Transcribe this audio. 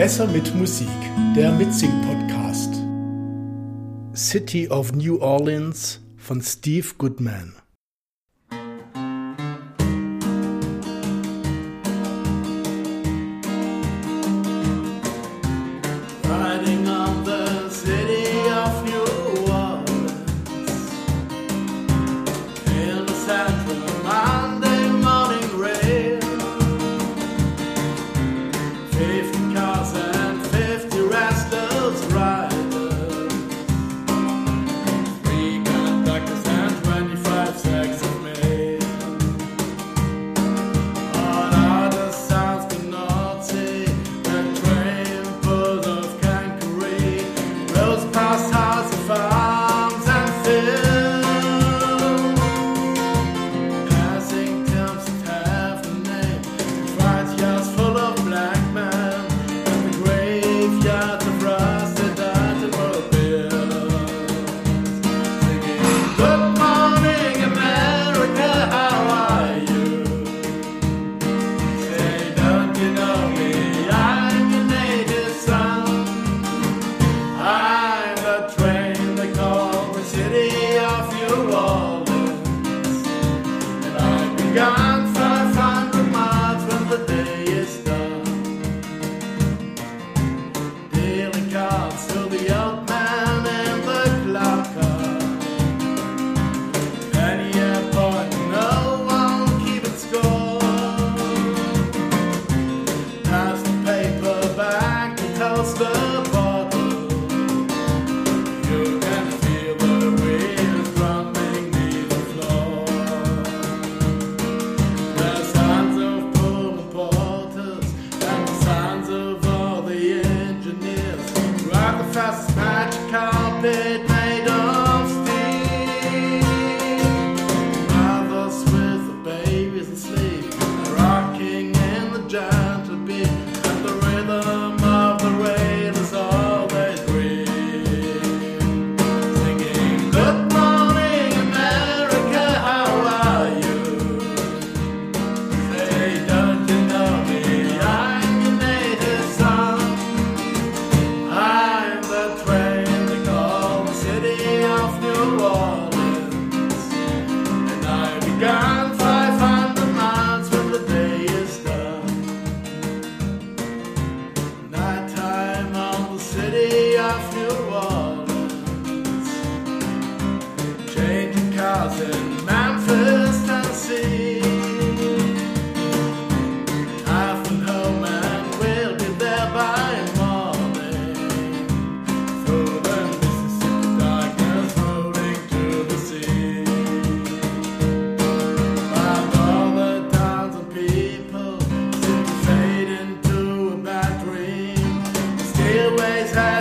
Besser mit Musik, der Mitsing-Podcast. City of New Orleans von Steve Goodman. always have.